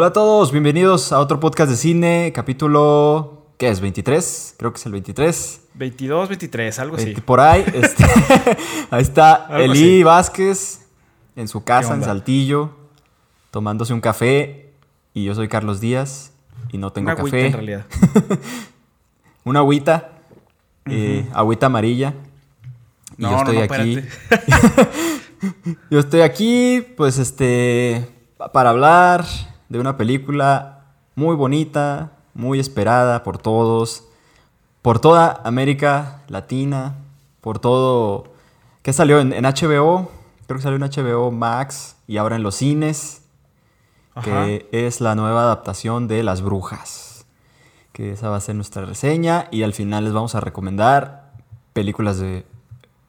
Hola a todos, bienvenidos a otro podcast de cine, capítulo, ¿qué es? ¿23? Creo que es el 23. 22, 23, algo así. Por ahí, este, ahí está Algo Eli así. Vázquez en su casa, en? Saltillo, tomándose un café. Y yo soy Carlos Díaz y no tengo Una agüita, café. en realidad. Una agüita, eh, agüita amarilla. Y No, yo estoy no, no, aquí. Yo estoy aquí, pues, este, pa- para hablar de una película muy bonita, muy esperada por todos, por toda América Latina, por todo, que salió en, en HBO, creo que salió en HBO Max y ahora en los cines, Ajá. que es la nueva adaptación de Las Brujas, que esa va a ser nuestra reseña y al final les vamos a recomendar películas de,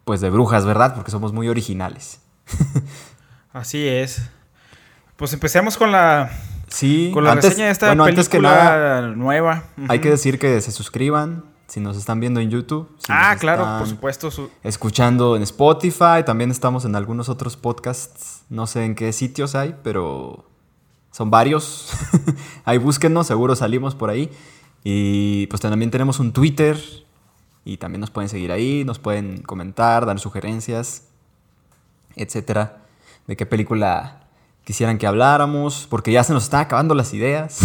pues, de brujas, ¿verdad? Porque somos muy originales. Así es. Pues empecemos con la, Sí, con la antes, reseña de esta bueno, película antes que nada, nueva. hay que decir que se suscriban si nos están viendo en YouTube. si ah, claro, por supuesto. su- Escuchando en Spotify, también estamos en algunos otros podcasts. No sé en qué sitios hay, pero son varios. ahí búsquennos, seguro salimos por ahí. Y pues también tenemos un Twitter y también nos pueden seguir ahí, nos pueden comentar, dar sugerencias, etcétera, de qué película quisieran que habláramos, porque ya se nos están acabando las ideas.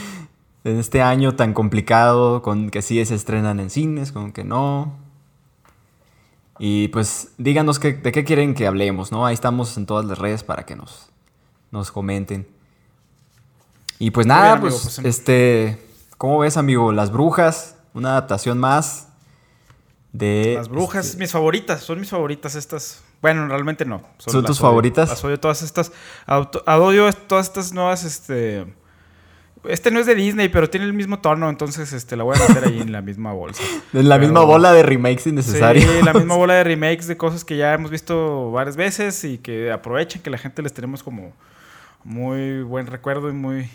en este año tan complicado, con que sí se estrenan en cines, con que no. Y pues díganos qué- de qué quieren que hablemos, ¿no? Ahí estamos en todas las redes para que nos, nos comenten. Y pues nada, bien, amigo, pues, pues, em- este, ¿cómo ves, amigo? Las Brujas, una adaptación más de... Las brujas, este, mis favoritas, son mis favoritas estas. Bueno, realmente no. ¿Son tus odio. favoritas? Las odio todas estas. Odio todas estas nuevas, este... Este no es de Disney, pero tiene el mismo tono, entonces este, la voy a meter ahí en la misma bolsa. en la misma bola de remakes innecesarios. Sí, la misma bola de remakes de cosas que ya hemos visto varias veces y que aprovechen que la gente les tenemos como muy buen recuerdo y muy...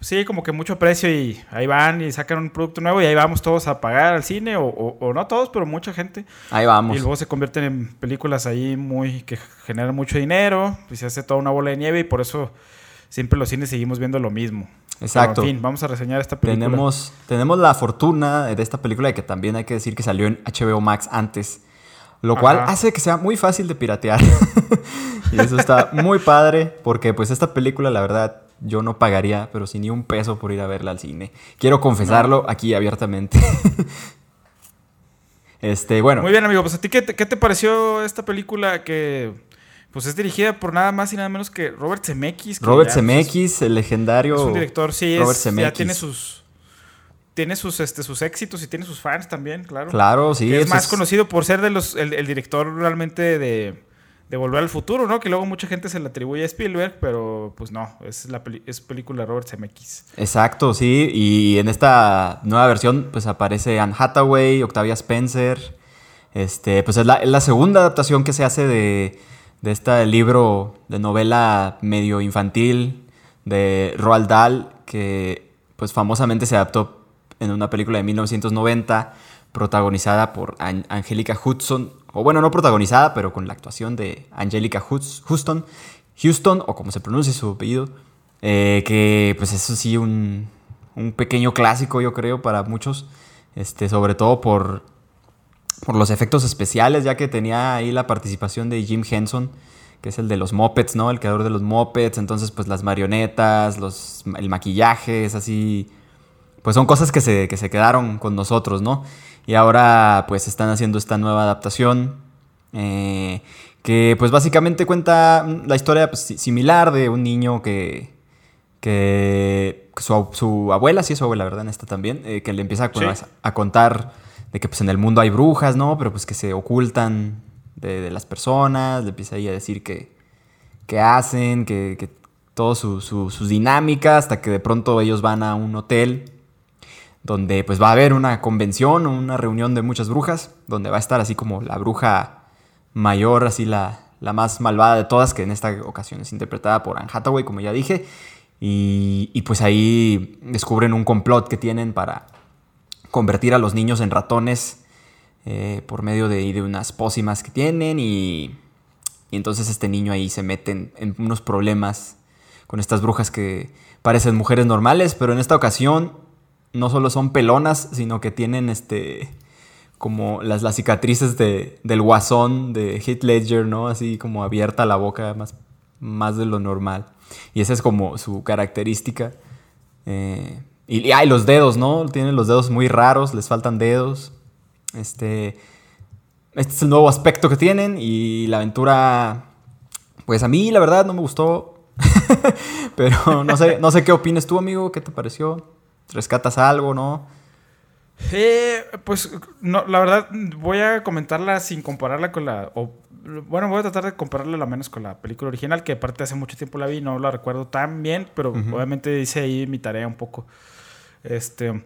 Sí, como que mucho aprecio y ahí van y sacan un producto nuevo y ahí vamos todos a pagar al cine o, o- o no todos, pero mucha gente. Ahí vamos. Y luego se convierten en películas ahí muy que generan mucho dinero y se hace toda una bola de nieve y por eso siempre los cines seguimos viendo lo mismo. Exacto. Pero, en fin, vamos a reseñar esta película. Tenemos, tenemos la fortuna de esta película de que también hay que decir que salió en HBO Max antes. Lo cual hace que sea muy fácil de piratear. y eso está muy padre. Porque pues esta película, la verdad, yo no pagaría, pero sin ni un peso por ir a verla al cine. Quiero confesarlo aquí abiertamente. este, bueno. Muy bien, amigo. Pues a ti, ¿qué te, qué te pareció esta película que pues es dirigida por nada más y nada menos que Robert Zemeckis? que Robert ya, Zemeckis, el legendario. Es un director, sí, es, Robert ya Zemeckis. tiene sus tiene sus este sus éxitos y tiene sus fans también, claro. Claro, sí. Que es más conocido por ser de los el, el director realmente de, de Volver al Futuro, ¿no? Que luego mucha gente se le atribuye a Spielberg, pero pues no, es la peli- es película Robert Zemeckis. Exacto, sí. Y en esta nueva versión, pues aparece Anne Hathaway, Octavia Spencer. Este, pues es la, la segunda adaptación que se hace de, de este libro de novela medio infantil de Roald Dahl, que pues famosamente se adaptó en una película de 1990, protagonizada por An- Angelica Hudson. O bueno, no protagonizada, pero con la actuación de Angelica Houston. Houston, o como se pronuncia su apellido. Eh, que pues eso sí, un, un pequeño clásico yo creo para muchos. Este, sobre todo por, por los efectos especiales, ya que tenía ahí la participación de Jim Henson, que es el de los Muppets, ¿no? El creador de los Muppets. Entonces, pues las marionetas, los, el maquillaje, es así. Pues son cosas que se, que se quedaron con nosotros, ¿no? Y ahora pues están haciendo esta nueva adaptación. eh, que pues básicamente cuenta la historia pues, si- similar de un niño que, que su, ab- su abuela, sí es su abuela, ¿verdad? En esta también, eh, que le empieza a, Sí. a contar de que pues en el mundo hay brujas, ¿no? Pero pues que se ocultan de, de las personas, le empieza ahí a decir que, que hacen, que, que todo su, su- sus dinámicas, hasta que de pronto ellos van a un hotel donde pues va a haber una convención una reunión de muchas brujas, donde va a estar así como la bruja mayor, así la, la más malvada de todas, que en esta ocasión es interpretada por Anne Hathaway, como ya dije, y, y pues ahí descubren un complot que tienen para convertir a los niños en ratones eh, por medio de, de unas pócimas que tienen. Y, entonces este niño ahí se mete en unos problemas con estas brujas que parecen mujeres normales, pero en esta ocasión no solo son pelonas, sino que tienen este como las, las cicatrices de, del guasón de Heath Ledger, ¿no? Así como abierta la boca, más, más de lo normal. Y esa es como su característica. Eh, y, hay los dedos, ¿no? Tienen los dedos muy raros, les faltan dedos. Este, este es el nuevo aspecto que tienen y la aventura, pues a mí la verdad no me gustó. Pero no sé, no sé qué opinas tú, amigo, ¿qué te pareció? ¿Rescatas algo, no? Eh, pues no, la verdad voy a comentarla sin compararla con la... bueno, voy a tratar de compararla la menos con la película original, que aparte hace mucho tiempo la vi, no la recuerdo tan bien, pero obviamente hice ahí mi tarea un poco. Este...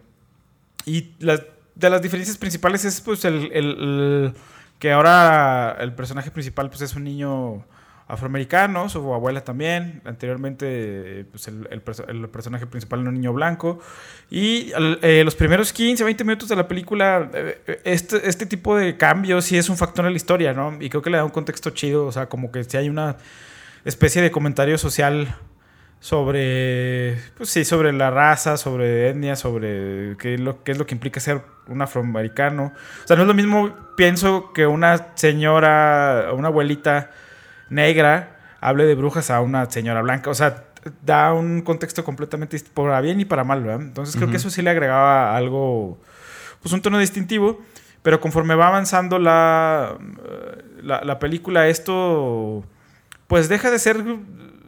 Y de las diferencias principales es pues el, que ahora el personaje principal pues es un niño afroamericano, su abuela también. Anteriormente, pues el, personaje principal era un niño blanco. Y eh, los primeros 15, 20 minutos de la película, eh, este, este tipo de cambios sí es un factor en la historia, ¿no? Y creo que le da un contexto chido, o sea, como que si hay una especie de comentario social sobre, pues sí, sobre la raza, sobre etnia, sobre qué es lo, qué es lo que implica ser un afroamericano. O sea, no es lo mismo, pienso, que una señora, una abuelita negra hable de brujas a una señora blanca. O sea, da un contexto completamente para bien y para mal, ¿verdad? Entonces creo que eso sí le agregaba algo, pues un tono distintivo. Pero conforme va avanzando la, la, película, esto pues deja de ser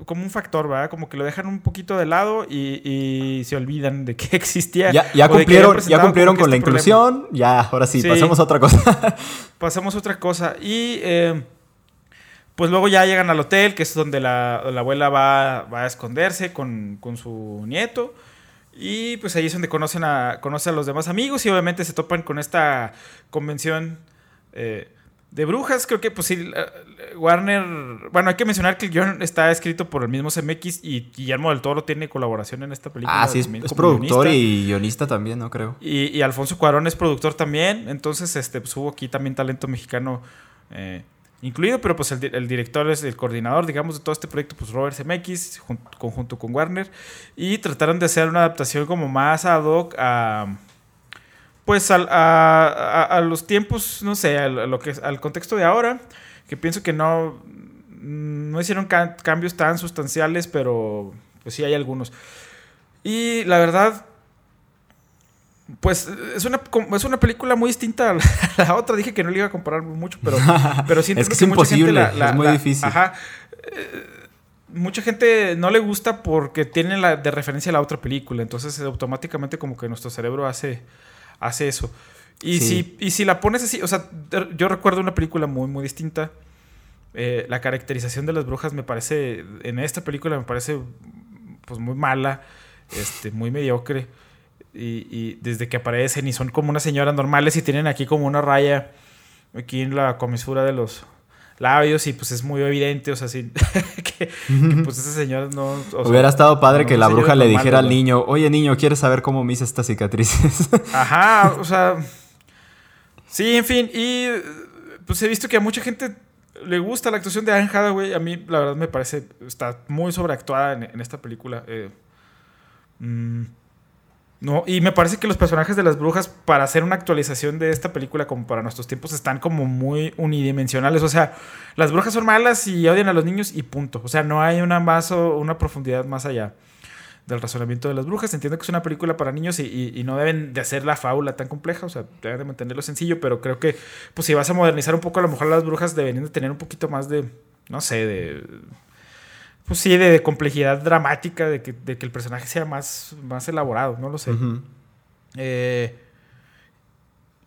como un factor, ¿verdad? Como que lo dejan un poquito de lado y, se olvidan de que existía. Ya, ya cumplieron, ya cumplieron con la este inclusión, ya, ahora sí, pasemos a otra cosa. pasemos a otra cosa. Y eh, pues luego ya llegan al hotel, que es donde la, abuela va, a esconderse con, su nieto. Y pues ahí es donde conocen a, conoce a los demás amigos y obviamente se topan con esta convención eh, de brujas. Creo que pues sí, Warner... Bueno, hay que mencionar que el guion está escrito por el mismo CMX y Guillermo del Toro tiene colaboración en esta película. Ah, sí, es, productor y guionista también, ¿no? Creo. Y, Alfonso Cuarón es productor también. Entonces, este, pues hubo aquí también talento mexicano. Eh, incluido, pero pues el, director es el coordinador, digamos, de todo este proyecto, pues Robert Zemeckis, conjunto con Warner, y trataron de hacer una adaptación como más ad hoc a, pues a, los tiempos, no sé, a al contexto de ahora, que pienso que no, no hicieron cambios tan sustanciales, pero pues sí hay algunos. Y la verdad, pues es una, es una película muy distinta a la, otra. Dije que no le iba a comparar mucho, pero, pero siento es que, es imposible, es muy difícil. Ajá. Eh, mucha gente no le gusta porque tiene la, de referencia a la otra película. Entonces automáticamente como que nuestro cerebro hace, hace eso. Y, si, y si la pones así, o sea, yo recuerdo una película muy, muy distinta. Eh, la caracterización de las brujas me parece, en esta película me parece pues muy mala, este, muy mediocre. Y, desde que aparecen y son como unas señoras normales y tienen aquí como una raya aquí en la comisura de los labios y pues es muy evidente, o sea, sí, que, pues esas señoras no... Hubiera estado padre que la bruja le dijera al niño, oye niño, ¿quieres saber cómo me hice estas cicatrices? Ajá, o sea... Sí, en fin, y pues he visto que a mucha gente le gusta la actuación de Anne Hathaway, a mí la verdad me parece, está muy sobreactuada en, esta película. Eh, mm, no, y me parece que los personajes de las brujas, para hacer una actualización de esta película como para nuestros tiempos, están como muy unidimensionales. O sea, las brujas son malas y odian a los niños y punto. O sea, no hay una más o una profundidad más allá del razonamiento de las brujas. Entiendo que es una película para niños y, no deben de hacer la fábula tan compleja, o sea, deben de mantenerlo sencillo, pero creo que, pues si vas a modernizar un poco, a lo mejor las brujas deberían de tener un poquito más de, no sé, de pues sí, de, complejidad dramática, de que, de que, el personaje sea más, más elaborado, no lo sé. Eh,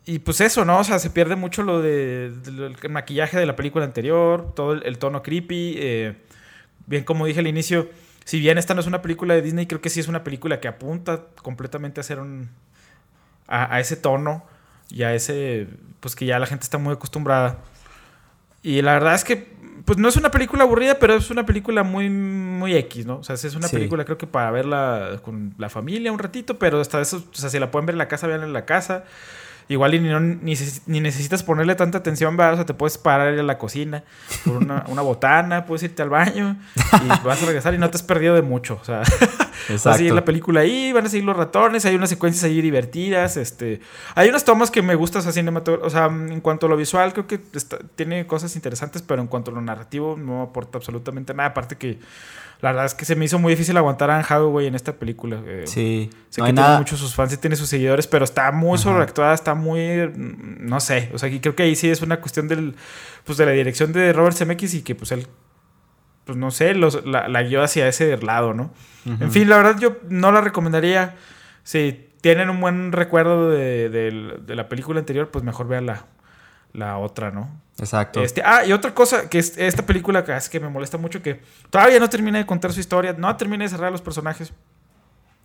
y pues eso, ¿no? O sea, se pierde mucho lo de, del maquillaje de la película anterior, todo el, tono creepy. Eh, bien, como dije al inicio, si bien esta no es una película de Disney, creo que sí es una película que apunta completamente a hacer un. a, a ese tono y a ese. pues que ya la gente está muy acostumbrada. Y la verdad es que pues no es una película aburrida, pero es una película muy, muy X, ¿no? O sea, es una película creo que para verla con la familia un ratito, pero hasta eso, o sea, si la pueden ver en la casa, vean en la casa. igual ni, no, ni, necesitas ponerle tanta atención, ¿verdad? O sea, te puedes parar a la cocina por una, una, botana, puedes irte al baño y vas a regresar y no te has perdido de mucho. O sea, a seguir la película ahí, van a seguir los ratones, hay unas secuencias ahí divertidas. Este, hay unas tomas que me gustan, o sea, o sea, en cuanto a lo visual, creo que tiene cosas interesantes, pero en cuanto a lo narrativo, no aporta absolutamente nada. Aparte que la verdad es que se me hizo muy difícil aguantar a Anne Hathaway en esta película. Eh, sí. Sé que tiene muchos sus fans y tiene sus seguidores, pero está muy sobreactuada, está muy... No sé, o sea, creo que ahí sí es una cuestión del, pues, de la dirección de Robert Zemeckis y que pues él, pues no sé, los, la, la guió hacia ese lado, ¿no? En fin, la verdad yo no la recomendaría. Si tienen un buen recuerdo de, de la película anterior, pues mejor vean la, la otra, ¿no? Exacto. Este, ah, y otra cosa, que es esta película que es que me molesta mucho, que todavía no termina de contar su historia, no termina de cerrar los personajes.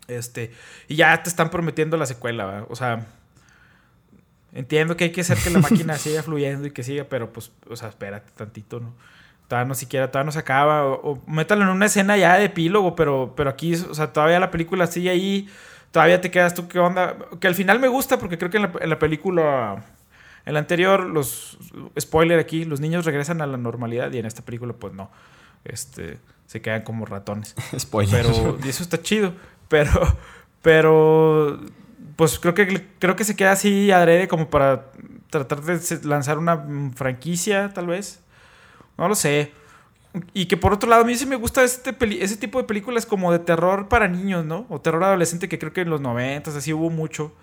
Este, y ya te están prometiendo la secuela, ¿verdad? O sea, entiendo que hay que hacer que la máquina siga fluyendo y que siga, pero pues, o sea, espérate tantito, ¿no? Todavía no siquiera, todavía no se acaba, o, métalo en una escena ya de epílogo, pero, pero aquí, o sea, todavía la película sigue ahí, todavía te quedas tú, ¿qué onda? Que al final me gusta porque creo que en la película en la anterior, los. Spoiler aquí, los niños regresan a la normalidad y en esta película, pues no. Este. Se quedan como ratones. Spoiler. Pero. Y eso está chido. Pero. Pero. Pues creo que, creo que se queda así adrede como para tratar de lanzar una franquicia, tal vez. No lo sé. Y que por otro lado, a mí sí me gusta este ese tipo de películas como de terror para niños, ¿no? O terror adolescente, que creo que en los 90 así hubo mucho.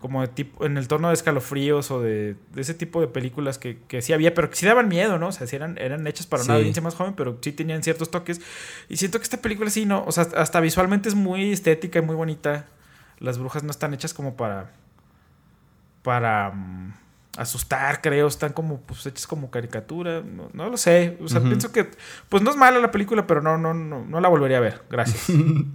Como de tipo, en el tono de escalofríos o de, ese tipo de películas que, que, sí había, pero que sí daban miedo, ¿no? O sea, sí eran, eran hechas para una audiencia más joven, pero sí tenían ciertos toques. Y siento que esta película sí, ¿no? O sea, hasta visualmente es muy estética y muy bonita. Las brujas no están hechas como para. para. Asustar, creo. Están como, pues, hechas como caricatura. No, lo sé. O sea, pienso que, pues, no es mala la película, pero no, no, no, no la volvería a ver. Gracias.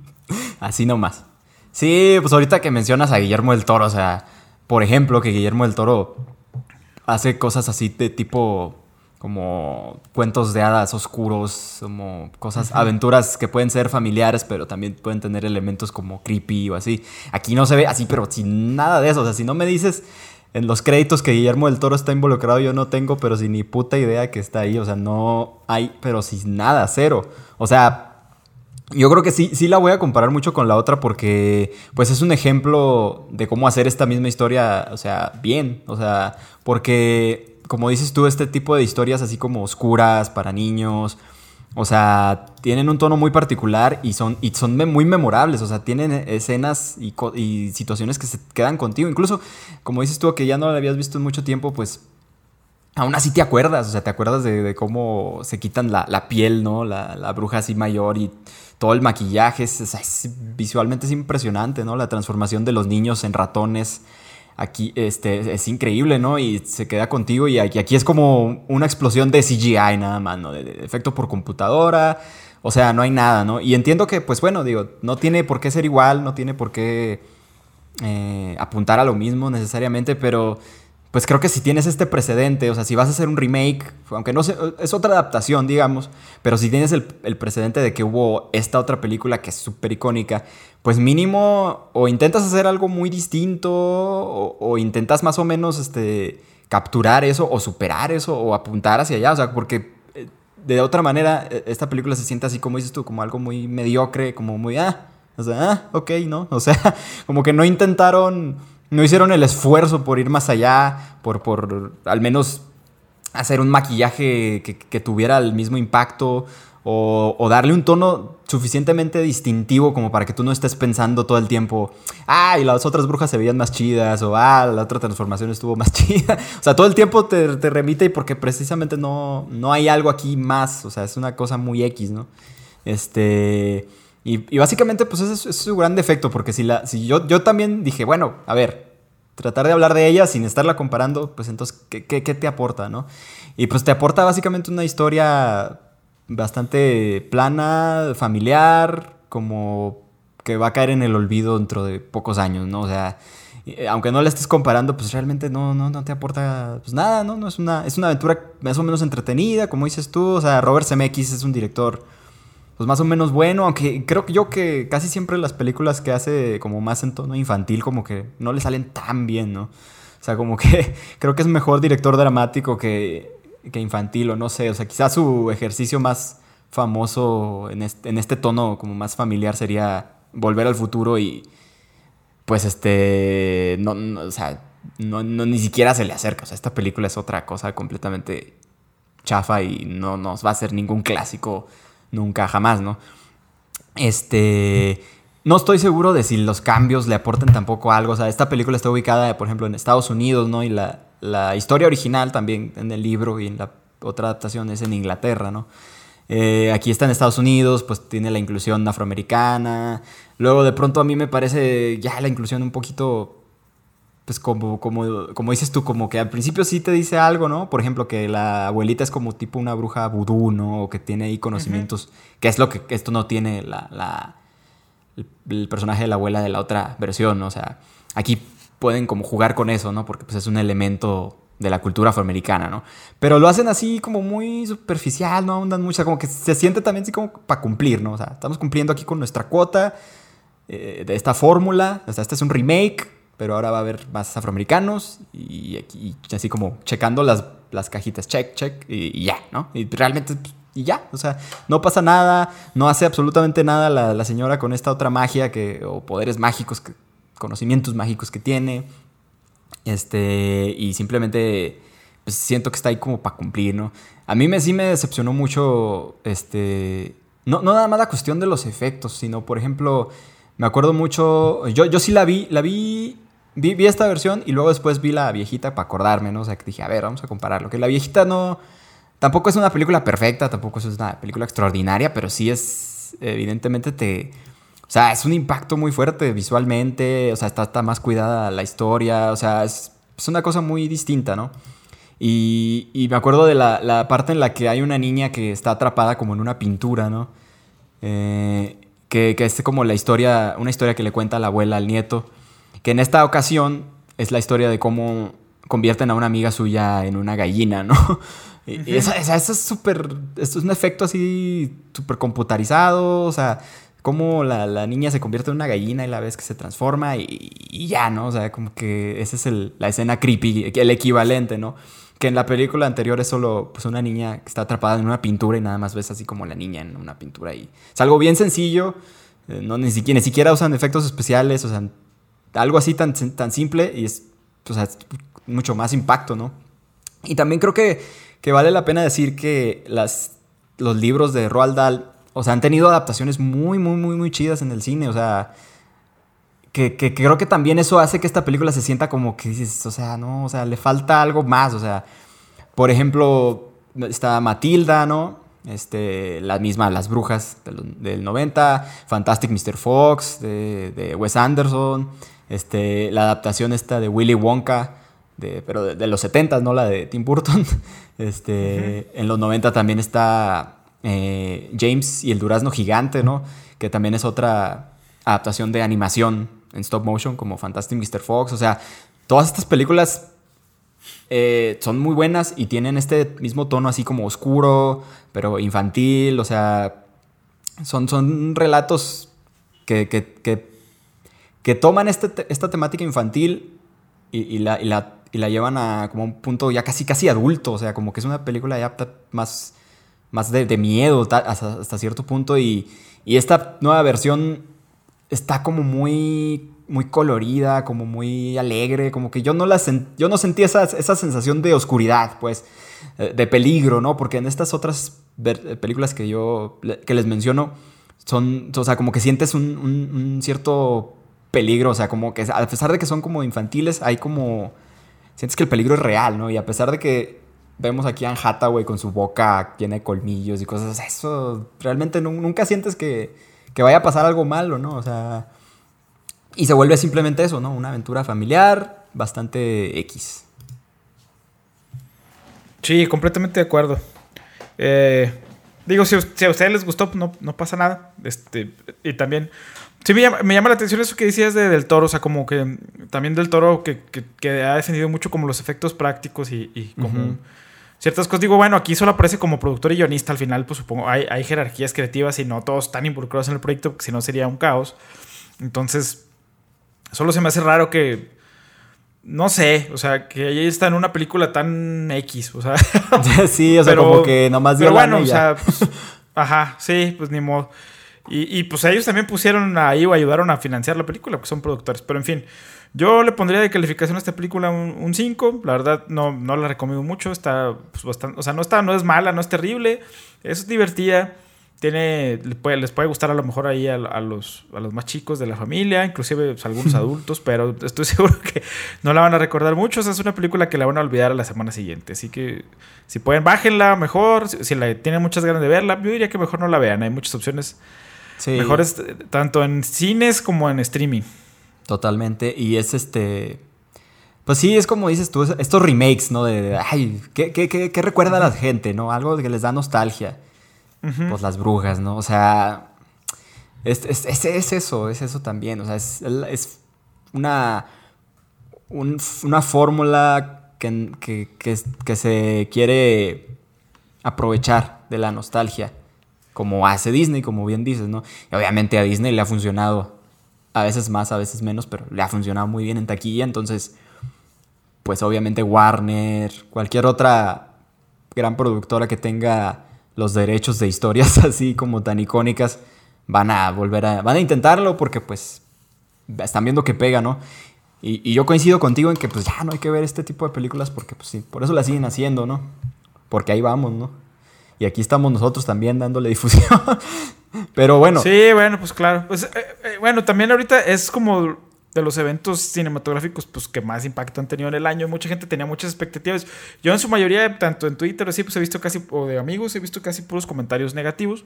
Así nomás. Sí, pues ahorita que mencionas a Guillermo del Toro, o sea, por ejemplo, que Guillermo del Toro hace cosas así de tipo como cuentos de hadas oscuros, como cosas, aventuras que pueden ser familiares, pero también pueden tener elementos como creepy o así. Aquí no se ve así, pero sin nada de eso. O sea, si no me dices en los créditos que Guillermo del Toro está involucrado, yo no tengo, pero sin ni puta idea que está ahí. O sea, no hay, pero sin nada, cero. O sea, yo creo que sí, sí la voy a comparar mucho con la otra porque pues es un ejemplo de cómo hacer esta misma historia, o sea, bien, o sea, porque como dices tú, este tipo de historias así como oscuras para niños, o sea, tienen un tono muy particular y son, y son muy memorables, o sea, tienen escenas y, situaciones que se quedan contigo, incluso como dices tú que ya no la habías visto en mucho tiempo, pues aún así te acuerdas, o sea, te acuerdas de, cómo se quitan la, la piel, ¿no? La, la, bruja así mayor y todo el maquillaje, es, visualmente es impresionante, ¿no? La transformación de los niños en ratones aquí este, es increíble, ¿no? Y se queda contigo y aquí, aquí es como una explosión de CGI nada más, ¿no? De, efecto por computadora, o sea, no hay nada, ¿no? Y entiendo que, pues bueno, digo, no tiene por qué ser igual, no tiene por qué eh, apuntar a lo mismo necesariamente, pero pues creo que si tienes este precedente, o sea, si vas a hacer un remake, aunque no sé, es otra adaptación, digamos, pero si tienes el, precedente de que hubo esta otra película que es súper icónica, pues mínimo o intentas hacer algo muy distinto o, intentas más o menos este, capturar eso o superar eso o apuntar hacia allá, o sea, porque eh, de otra manera e, esta película se siente así como dices tú, como algo muy mediocre, como muy, ah, o sea, ah, ok, ¿no? O sea, como que no intentaron no hicieron el esfuerzo por ir más allá, por, por al menos hacer un maquillaje que, tuviera el mismo impacto o, darle un tono suficientemente distintivo como para que tú no estés pensando todo el tiempo, ah, y las otras brujas se veían más chidas, o ah, la otra transformación estuvo más chida. O sea, todo el tiempo te, remite y porque precisamente no, no hay algo aquí más, o sea, es una cosa muy X, ¿no? Este... Y, básicamente, pues ese es, su gran defecto, porque si, la, si yo, yo también dije, bueno, a ver, tratar de hablar de ella sin estarla comparando, pues entonces, ¿qué, qué, te aporta, no? Y pues te aporta básicamente una historia bastante plana, familiar, como que va a caer en el olvido dentro de pocos años, ¿no? O sea, eh, aunque no la estés comparando, pues realmente no, no, no te aporta pues nada, ¿no? no es, una, es una aventura más o menos entretenida, como dices tú. O sea, Robert Zemeckis es un director pues más o menos bueno, aunque creo que yo que casi siempre las películas que hace como más en tono infantil como que no le salen tan bien, ¿no? O sea, como que creo que es mejor director dramático que, que infantil o no sé. O sea, quizás su ejercicio más famoso en este, en este tono como más familiar sería Volver al Futuro y pues este, no, o sea, no, ni siquiera se le acerca. O sea, esta película es otra cosa completamente chafa y no nos va a ser ningún clásico nunca, jamás, ¿no? Este, no estoy seguro de si los cambios le aporten tampoco algo. O sea, esta película está ubicada, por ejemplo, en Estados Unidos, ¿no? Y la, la historia original también en el libro y en la otra adaptación es en Inglaterra, ¿no? Eh, aquí está en Estados Unidos, pues tiene la inclusión afroamericana. Luego de pronto a mí me parece ya la inclusión un poquito, pues como, como, como dices tú, como que al principio sí te dice algo, ¿no? Por ejemplo, que la abuelita es como tipo una bruja vudú, ¿no? O que tiene ahí conocimientos, que es lo que esto no tiene la, la el, personaje de la abuela de la otra versión, ¿no? O sea, aquí pueden como jugar con eso, ¿no? Porque pues es un elemento de la cultura afroamericana, ¿no? Pero lo hacen así como muy superficial, no ahondan mucho, como que se siente también así como para cumplir, ¿no? O sea, estamos cumpliendo aquí con nuestra cuota eh, de esta fórmula, o sea, este es un remake, pero ahora va a haber más afroamericanos y, así como checando las, las cajitas, check, check, y, ya, ¿no? Y realmente, y ya, o sea, no pasa nada, no hace absolutamente nada la, la señora con esta otra magia que, o poderes mágicos, que, conocimientos mágicos que tiene este, y simplemente pues, siento que está ahí como para cumplir, ¿no? A mí me, sí me decepcionó mucho, este, no, no nada más la cuestión de los efectos, sino, por ejemplo, me acuerdo mucho, yo, yo sí la vi, la vi, vi, esta versión y luego después vi la viejita para acordarme, ¿no? O sea, que dije, a ver, vamos a compararlo, que la viejita no, tampoco es una película perfecta, tampoco es una película extraordinaria, pero sí es, evidentemente te o sea, es un impacto muy fuerte visualmente, o sea, está, está más cuidada la historia, o sea, es, una cosa muy distinta, ¿no? Y, y me acuerdo de la, la, parte en la que hay una niña que está atrapada como en una pintura, ¿no? Eh, que, que, es como la historia, una historia que le cuenta la abuela al nieto, que en esta ocasión es la historia de cómo convierten a una amiga suya en una gallina, ¿no? Y, eso, es súper, esto es un efecto así súper computarizado, o sea, cómo la, niña se convierte en una gallina y la vez que se transforma y, ya, ¿no? O sea, como que esa es la escena creepy, el equivalente, ¿no? Que en la película anterior es solo pues, una niña que está atrapada en una pintura y nada más ves así como la niña en una pintura. Y es algo bien sencillo, eh, no, ni, siquiera, ni siquiera usan efectos especiales, o sea, algo así tan, tan simple y es, mucho más impacto, ¿no? Y también creo que, que vale la pena decir que las, los libros de Roald Dahl o sea, han tenido adaptaciones muy, muy, muy, muy chidas en el cine. O sea, que, creo que también eso hace que esta película se sienta como que dices, o sea, no, o sea, le falta algo más. O sea, por ejemplo, está Matilda, ¿no? Este, la misma Las Brujas del, 90, Fantastic Mr. Fox de, Wes Anderson, este, la adaptación esta de Willy Wonka, de, pero de, los 70, no la de Tim Burton. Este, En los 90 también está eh, James y el Durazno Gigante, ¿no? Que también es otra adaptación de animación en stop motion, como Fantastic Mr. Fox. O sea, todas estas películas eh, son muy buenas y tienen este mismo tono así como oscuro, pero infantil. O sea, son, son relatos que, que, toman este, esta temática infantil y, la, y, la, y, la, llevan a como un punto ya casi, casi adulto. O sea, como que es una película ya más más de, miedo hasta, cierto punto. Y, esta nueva versión está como muy, muy colorida, como muy alegre, como que yo no, la yo no sentí esa, sensación de oscuridad, pues, eh, de peligro, ¿no? Porque en estas otras películas que yo que les menciono, son, o sea, como que sientes un, un cierto peligro, o sea, como que a pesar de que son como infantiles, hay como, sientes que el peligro es real, ¿no? Y a pesar de que vemos aquí a Anne Hathaway con su boca llena de colmillos y cosas. Eso realmente nunca sientes que, vaya a pasar algo malo, ¿no? O sea. Y se vuelve simplemente eso, ¿no? Una aventura familiar bastante X. Sí, completamente de acuerdo. Eh, digo, si, a ustedes les gustó, no, no pasa nada. Este, y también. Sí, me llama, la atención eso que decías de Del Toro, o sea, como que también Del Toro que, que, ha defendido mucho como los efectos prácticos y, como ciertas cosas. Digo, bueno, aquí solo aparece como productor y guionista, al final pues supongo hay, hay jerarquías creativas y no todos están involucrados en el proyecto, porque si no sería un caos. Entonces, solo se me hace raro que, no sé, o sea, que ella está en una película tan X, o sea. sí, o sea, pero, como que nomás Pero bueno, o sea, pues, ajá, sí, pues ni modo. Y, y, pues ellos también pusieron ahí o ayudaron a financiar la película, porque son productores. Pero en fin, yo le pondría de calificación a esta película un 5. La verdad, no, no la recomiendo mucho. Está pues, bastante, o sea, no está, no es mala, no es terrible. Es divertida tiene, les puede, les puede gustar a lo mejor ahí a, los, a los más chicos de la familia, inclusive pues, algunos adultos, pero estoy seguro que no la van a recordar mucho. es una película que la van a olvidar a la semana siguiente. Así que si pueden, bájenla mejor. Si, la, tienen muchas ganas de verla, yo diría que mejor no la vean. Hay muchas opciones mejores, tanto en cines como en streaming. Totalmente. Y es este. Pues sí, es como dices tú, estos remakes, ¿no? De, ay, ¿qué, qué, qué recuerda a la gente, ¿no? Algo que les da nostalgia pues las brujas, ¿no? O sea, es, es, es, eso, es eso también. O sea, es, una, una fórmula que, que, se quiere aprovechar de la nostalgia, como hace Disney, como bien dices, ¿no? Y obviamente a Disney le ha funcionado, a veces más, a veces menos, pero le ha funcionado muy bien en taquilla, entonces, pues obviamente Warner, cualquier otra gran productora que tenga los derechos de historias así como tan icónicas van a volver a... van a intentarlo porque pues están viendo que pega, ¿no? Y, yo coincido contigo en que pues ya no hay que ver este tipo de películas porque pues sí, por eso la siguen haciendo, ¿no? Porque ahí vamos, ¿no? Y aquí estamos nosotros también dándole difusión. Pero bueno. Sí, bueno, pues claro. Pues, eh, eh, bueno, también ahorita es como de los eventos cinematográficos pues, que más impacto han tenido en el año. Mucha gente tenía muchas expectativas. Yo en su mayoría, tanto en Twitter así, pues he visto casi, o de amigos, he visto casi puros comentarios negativos.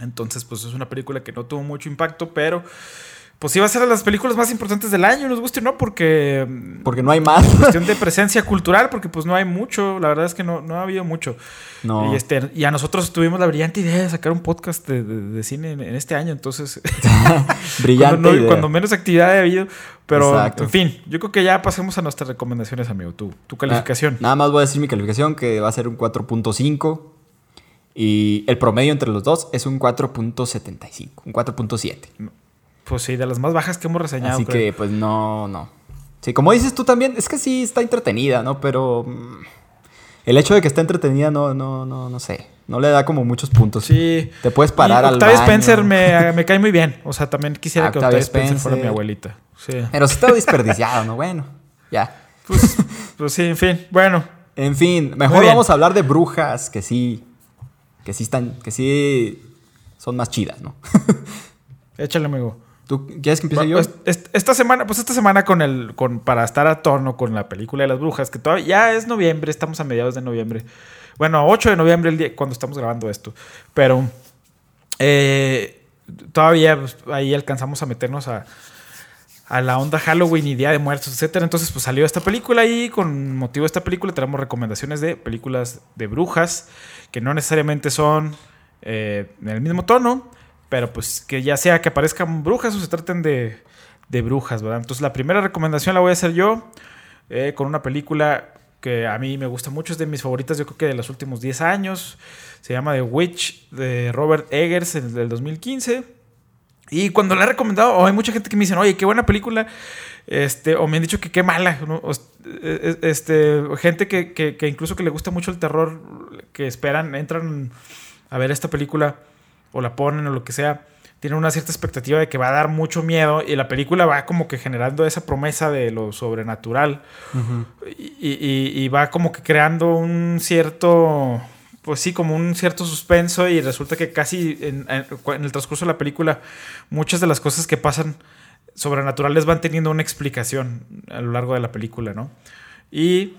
Entonces, pues es una película que no tuvo mucho impacto, pero pues iba a ser de las películas más importantes del año, nos guste o no, porque... Porque no hay más. Cuestión de presencia cultural, porque pues no hay mucho, la verdad es que no, no ha habido mucho. No. Y, este, y a nosotros tuvimos la brillante idea de sacar un podcast de, cine en, este año, entonces... brillante cuando, cuando, menos actividad ha habido, pero en fin, yo creo que ya pasemos a nuestras recomendaciones, amigo, tu, tu calificación. nada más voy a decir mi calificación, que va a ser un 4.5. Y el promedio entre los dos es un 4.75, un 4.7. Pues sí, de las más bajas que hemos reseñado. Así que, pues no, no. Sí, como dices tú también, es que sí está entretenida, ¿no? Pero mm, el hecho de que esté entretenida no, no, no, no sé. No le da como muchos puntos. Sí. Te puedes parar al Octavia Spencer me, me, cae muy bien. O sea, también quisiera que Octavia Spencer, fuera mi abuelita. Sí. Pero sí está desperdiciado, ¿no? Bueno, ya. Pues, pues, sí, en fin. Bueno. En fin, mejor vamos a hablar de brujas que sí. Que sí están. Que sí son más chidas, ¿no? Échale, amigo. ¿Tú quieres que empiece yo? esta semana, pues esta semana con el, con, para estar a tono con la película de las brujas, que todavía ya es noviembre, estamos a mediados de noviembre. Bueno, 8 de noviembre el día, cuando estamos grabando esto. Pero eh, todavía pues, ahí alcanzamos a meternos a, a la onda Halloween y Día de Muertos, etcétera. Entonces, pues salió esta película y con motivo de esta película tenemos recomendaciones de películas de brujas que no necesariamente son eh, en el mismo tono, pero pues que ya sea que aparezcan brujas o se traten de, de brujas, ¿verdad? Entonces la primera recomendación la voy a hacer yo eh, con una película que a mí me gusta mucho, es de mis favoritas, yo creo que de los últimos 10 años. Se llama The Witch de Robert Eggers del 2015. Y cuando la he recomendado, hay mucha gente que me dice, oye, qué buena película. Este, o me han dicho que qué mala. E, e, este, gente que, que, que, incluso que le gusta mucho el terror, que esperan, entran a ver esta película o la ponen o lo que sea, tienen una cierta expectativa de que va a dar mucho miedo y la película va como que generando esa promesa de lo sobrenatural y, va como que creando un cierto, pues sí, como un cierto suspenso y resulta que casi en, el transcurso de la película muchas de las cosas que pasan sobrenaturales van teniendo una explicación a lo largo de la película, ¿no? Y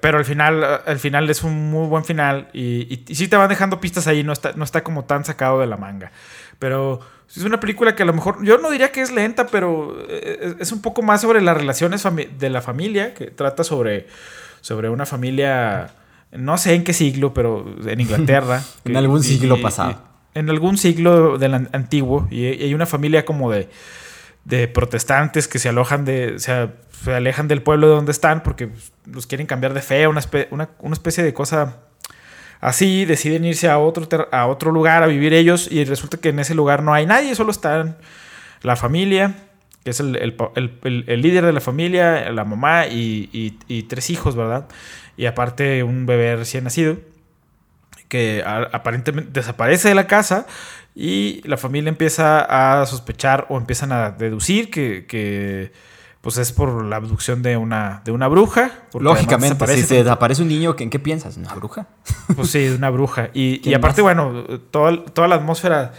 pero al final, al final es un muy buen final y, y, sí te van dejando pistas ahí, no está, no está como tan sacado de la manga. Pero es una película que a lo mejor, yo no diría que es lenta, pero eh, es un poco más sobre las relaciones de la familia, que trata sobre, sobre una familia, no sé en qué siglo, pero en Inglaterra. en algún siglo pasado. en algún siglo del antiguo, y, hay una familia como de, de protestantes que se alojan de, o sea, se alejan del pueblo de donde están porque los quieren cambiar de fe, una, una, especie de cosa así, deciden irse a otro, a otro lugar a vivir ellos y resulta que en ese lugar no hay nadie, solo están la familia, que es el, líder de la familia, la mamá y, tres hijos, ¿verdad? Y aparte un bebé recién nacido que aparentemente desaparece de la casa y la familia empieza a sospechar o empiezan a deducir que, pues es por la abducción de una, de una bruja. Lógicamente, si se desaparece un niño, ¿en qué piensas? ¿Una bruja? Pues sí, una bruja. Y, aparte, bueno, toda, toda la atmósfera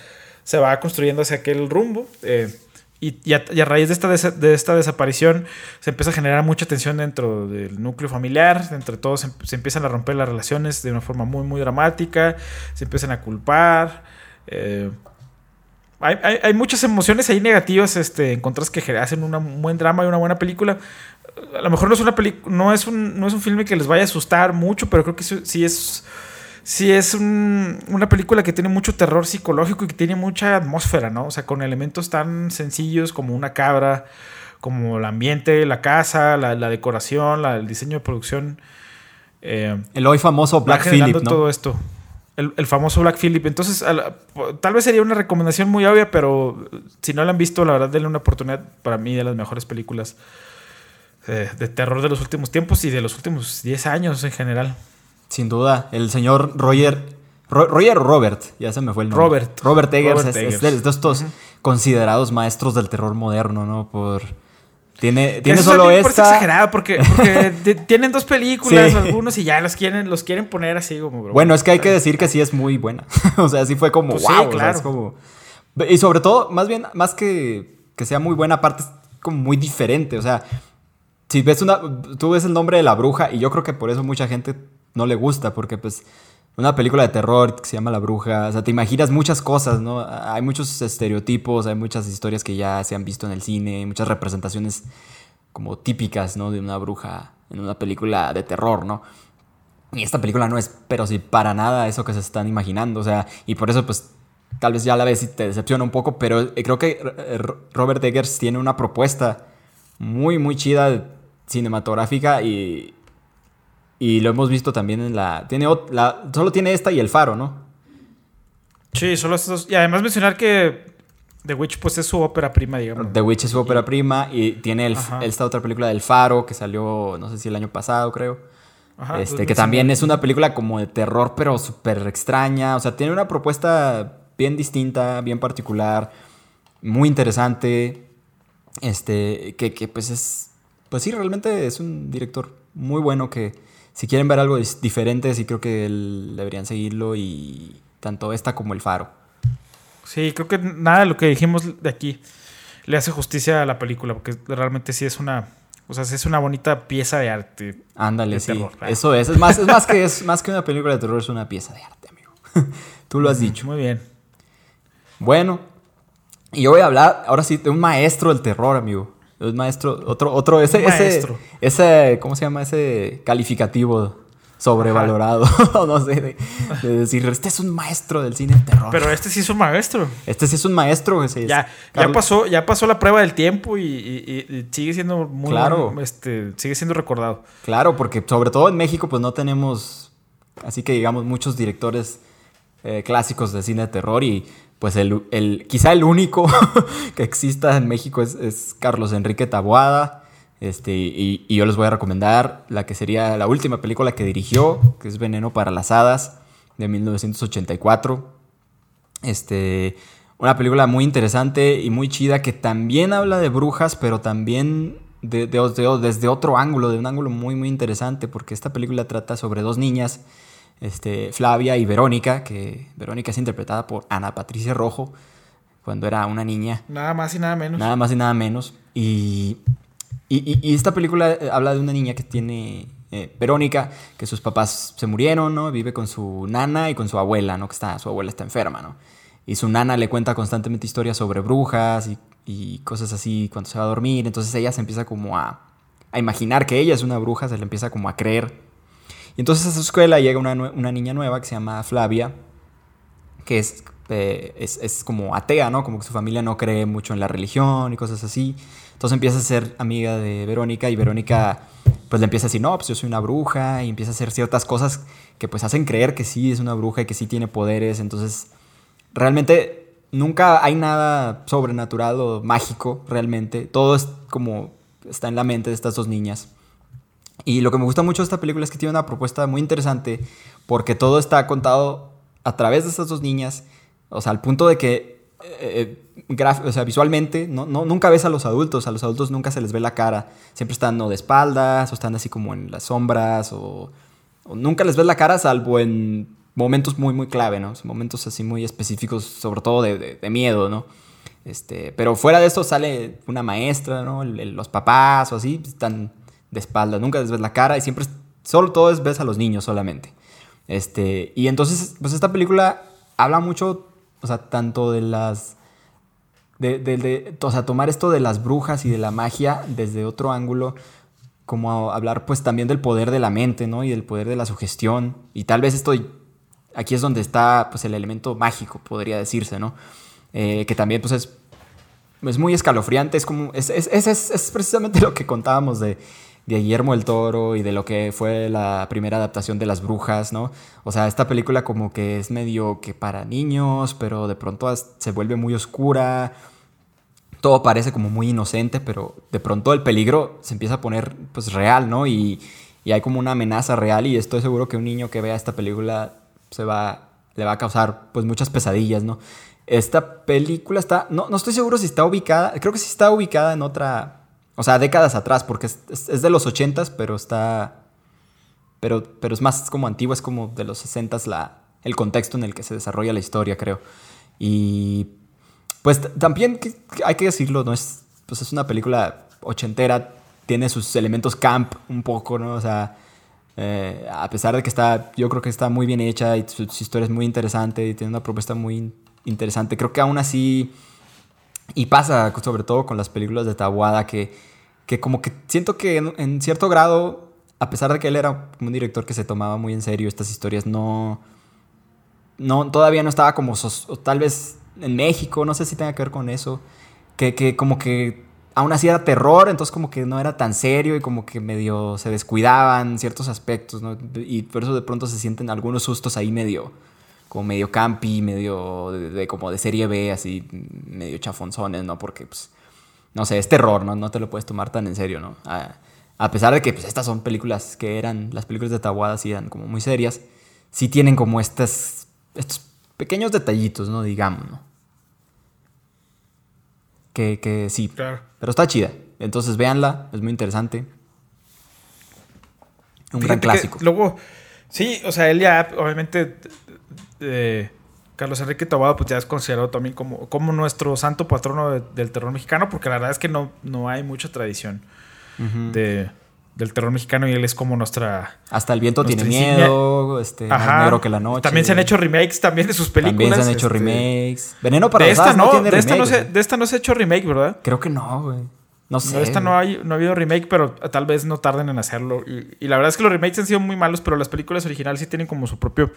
se va construyendo hacia aquel rumbo. Eh, y, a, raíz de esta, de esta desaparición se empieza a generar mucha tensión dentro del núcleo familiar, entre todos se, empiezan a romper las relaciones de una forma muy, muy dramática, se empiezan a culpar. Eh, hay, muchas emociones ahí negativas este, en contras que hacen un buen drama y una buena película. A lo mejor no es, una no, es un, no es un filme que les vaya a asustar mucho, pero creo que sí es sí es una película que tiene mucho terror psicológico y que tiene mucha atmósfera, ¿no? O sea, con elementos tan sencillos como una cabra, como el ambiente, la casa, la, decoración, el diseño de producción. Eh, el hoy famoso Black Phillip, ¿no? todo esto. El, famoso Black Phillip. Entonces, tal vez sería una recomendación muy obvia, pero si no la han visto, la verdad, denle una oportunidad. Para mí, de las mejores películas eh, de terror de los últimos tiempos y de los últimos 10 años en general. Sin duda, el señor Roger. Roger Robert, ya se me fue el nombre. Robert. Robert Eggers, es, de, estos considerados maestros del terror moderno, ¿no? Por. Tiene, tiene solo esta. exagerado porque, porque tienen dos películas, algunos, y ya los quieren, los quieren poner así como. Bueno, es que hay que decir que sí es muy buena. o sea, sí fue como wow. Pues claro. como... Y sobre todo, más bien, más que que sea muy buena, aparte es como muy diferente. O sea, si ves una. Tú ves el nombre de la bruja, y yo creo que por eso mucha gente no le gusta, porque pues una película de terror que se llama La Bruja, o sea, te imaginas muchas cosas, ¿no? Hay muchos estereotipos, hay muchas historias que ya se han visto en el cine, muchas representaciones como típicas, ¿no? De una bruja en una película de terror, ¿no? Y esta película no es, pero sí, para nada eso que se están imaginando, o sea, y por eso pues tal vez ya la ves y te decepciona un poco, pero creo que Robert Eggers tiene una propuesta muy, muy chida cinematográfica y, y lo hemos visto también en la. Tiene la, solo tiene esta y el faro, ¿no? Sí, solo estos. Y además mencionar que The Witch, pues es su ópera prima, digamos. The Witch es su ópera prima y tiene el, esta otra película del faro que salió, no sé si el año pasado, creo. Ajá, este, que también es una película como de terror, pero súper extraña. O sea, tiene una propuesta bien distinta, bien particular, muy interesante. Este, que, que pues es. Pues sí, realmente es un director muy bueno que si quieren ver algo diferente, sí creo que deberían seguirlo y tanto esta como el faro. Sí, creo que nada de lo que dijimos de aquí le hace justicia a la película, porque realmente sí es una, o sea, es una bonita pieza de arte. Ándale, sí. Eso es, es más, es más que es más que una película de terror, es una pieza de arte, amigo. Tú lo has dicho. Muy bien. Bueno, y yo voy a hablar ahora sí de un maestro del terror, amigo. Es maestro, otro, otro, ese, ese, ese, ¿cómo se llama? Ese calificativo sobrevalorado, no sé, de, decir, este es un maestro del cine de terror. Pero este sí es un maestro. Este sí es un maestro. Ese ya, ya, pasó, ya pasó la prueba del tiempo y, sigue siendo muy, claro. este, sigue siendo recordado. Claro, porque sobre todo en México pues no tenemos, así que digamos, muchos directores eh, clásicos de cine de terror y pues el, quizá el único que exista en México es, Carlos Enrique Taboada. Este, y, yo les voy a recomendar la que sería la última película que dirigió, que es Veneno para las Hadas, de 1984. Este, una película muy interesante y muy chida que también habla de brujas, pero también de, desde otro ángulo, de un ángulo muy, muy interesante, porque esta película trata sobre dos niñas este, Flavia y Verónica, que Verónica es interpretada por Ana Patricia Rojo, cuando era una niña. Nada más y nada menos. Nada más y nada menos. Y, y, esta película eh, habla de una niña que tiene eh, Verónica, que sus papás se murieron, ¿no? Vive con su nana y con su abuela, ¿no? Que está, su abuela está enferma, ¿no? Y su nana le cuenta constantemente historias sobre brujas y, y cosas así cuando se va a dormir. Entonces ella se empieza como a, a imaginar que ella es una bruja, se le empieza como a creer y entonces a su escuela llega una, niña nueva que se llama Flavia, que eh, es, es, como atea, ¿no? Como que su familia no cree mucho en la religión y cosas así. Entonces empieza a ser amiga de Verónica y Verónica pues le empieza a decir, no, pues yo soy una bruja y empieza a hacer ciertas cosas que pues hacen creer que sí es una bruja y que sí tiene poderes. Entonces realmente nunca hay nada sobrenatural o mágico realmente. Todo es como está en la mente de estas dos niñas. Y lo que me gusta mucho de esta película es que tiene una propuesta muy interesante porque todo está contado a través de estas dos niñas, o sea, al punto de que eh, o sea, visualmente no, no, nunca ves a los adultos, a los adultos nunca se les ve la cara, siempre están de espaldas o están así como en las sombras o, nunca les ves la cara salvo en momentos muy muy clave, ¿no? Momentos así muy específicos, sobre todo de, de, miedo, ¿no? Este, pero fuera de eso sale una maestra, ¿no? los papás o así, están de espaldas, nunca les ves la cara y siempre, solo todo es ves a los niños solamente. Este, y entonces, pues esta película habla mucho, o sea, tanto de las... De, de, o sea, tomar esto de las brujas y de la magia desde otro ángulo, como hablar pues también del poder de la mente, ¿no? Y del poder de la sugestión. Y tal vez esto, aquí es donde está pues el elemento mágico, podría decirse, ¿no? Eh, que también pues es, es muy escalofriante, es como, es, es, es precisamente lo que contábamos de, de Guillermo el Toro y de lo que fue la primera adaptación de Las Brujas, ¿no? O sea, esta película como que es medio que para niños, pero de pronto se vuelve muy oscura. Todo parece como muy inocente, pero de pronto el peligro se empieza a poner pues real, ¿no? Y, y hay como una amenaza real y estoy seguro que un niño que vea esta película se va, le va a causar pues muchas pesadillas, ¿no? Esta película está, no, no estoy seguro si está ubicada, creo que sí está ubicada en otra o sea, décadas atrás, porque es, de los 80s, pero está. Pero, pero es más como antiguo, es como de los 60s la, el contexto en el que se desarrolla la historia, creo. Y. Pues también hay que decirlo, ¿no? Es, pues es una película ochentera, tiene sus elementos camp un poco, ¿no? O sea. Eh, a pesar de que está, yo creo que está muy bien hecha y su, su, historia es muy interesante y tiene una propuesta muy interesante, creo que aún así, y pasa sobre todo con las películas de Tawada, que que como que siento que en, cierto grado, a pesar de que él era un director que se tomaba muy en serio estas historias, no, no todavía no estaba como, tal vez en México, no sé si tenga que ver con eso, que, que como que aún así era terror, entonces como que no era tan serio y como que medio se descuidaban ciertos aspectos, ¿no? Y por eso de pronto se sienten algunos sustos ahí medio, como medio campi, medio de, como de serie B, así, medio chafonzones, ¿no? Porque pues no sé, es terror, ¿no? No te lo puedes tomar tan en serio, ¿no? A, pesar de que pues, estas son películas que eran, las películas de Tawada sí eran como muy serias, sí tienen como estas, estos pequeños detallitos, ¿no? Digamos, ¿no? Que, que sí. Claro. Pero está chida. Entonces véanla, es muy interesante. Un gran clásico. Luego, sí, o sea, él ya obviamente... Eh, Carlos Enrique Tobado pues ya es considerado también como, como nuestro santo patrono del terror mexicano, porque la verdad es que no, no hay mucha tradición de, del terror mexicano y él es como nuestra... Hasta el viento tiene miedo, este, más negro que la noche. También se han hecho remakes también de sus películas. También se han hecho este, remakes. Veneno para de esta no, tiene de remake, esta no se, de esta no se ha hecho remake, ¿verdad? Creo que no, güey. No sé. Esta no, hay, no ha habido remake, pero tal vez no tarden en hacerlo. Y, y, la verdad es que los remakes han sido muy malos, pero las películas originales sí tienen como su propio,